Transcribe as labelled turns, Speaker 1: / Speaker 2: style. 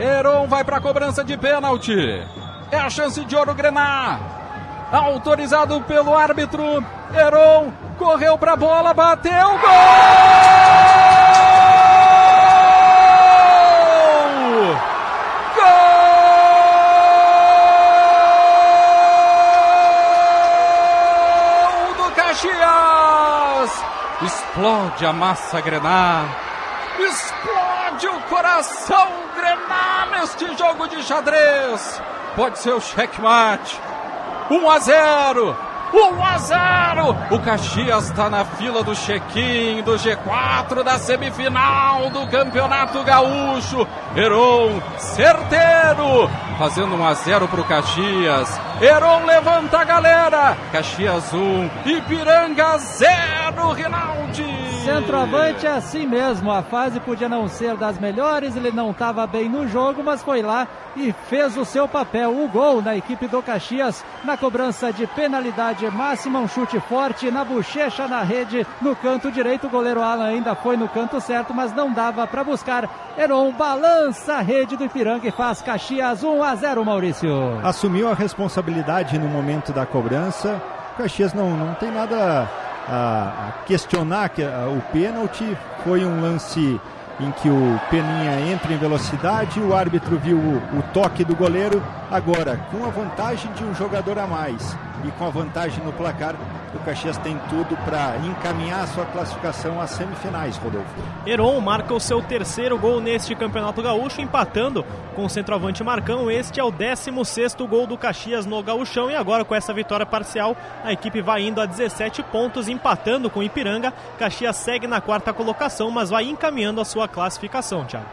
Speaker 1: Heron vai para a cobrança de pênalti. É a chance de ouro Grenar. Autorizado pelo árbitro. Heron correu para a bola, bateu, gol! Gol do Caxias! Explode a massa Grenar. Explode o coração Grenar neste jogo de xadrez. Pode ser o checkmate. 1 a 0. 1 a 0. O Caxias está na fila do check-in do G4 da semifinal do Campeonato Gaúcho. Heron, certeiro, fazendo 1 a 0 para o Caxias. Heron levanta a galera. Caxias 1, Ipiranga 0, Rinaldi.
Speaker 2: Centroavante é assim mesmo. A fase podia não ser das melhores, ele não estava bem no jogo, mas foi lá e fez o seu papel. O gol na equipe do Caxias na cobrança de penalidade máxima, um chute forte na bochecha na rede, no canto direito. O goleiro Alan ainda foi no canto certo, mas não dava para buscar. Heron balança a rede do Ipiranga e faz Caxias 1 a 0, Maurício.
Speaker 3: Assumiu a responsabilidade no momento da cobrança. Caxias não, não tem nada a, questionar que o pênalti. Foi um lance em que o Peninha entra em velocidade, o árbitro viu o, o, toque do goleiro. Agora, com a vantagem de um jogador a mais e com a vantagem no placar, o Caxias tem tudo para encaminhar a sua classificação às semifinais, Rodolfo.
Speaker 4: Heron marca o seu terceiro gol neste Campeonato Gaúcho, empatando com o centroavante Marcão. Este é o 16 gol do Caxias no Gaúchão e agora com essa vitória parcial, a equipe vai indo a 17 pontos, empatando com o Ipiranga. Caxias segue na quarta colocação, mas vai encaminhando a sua classificação, Thiago.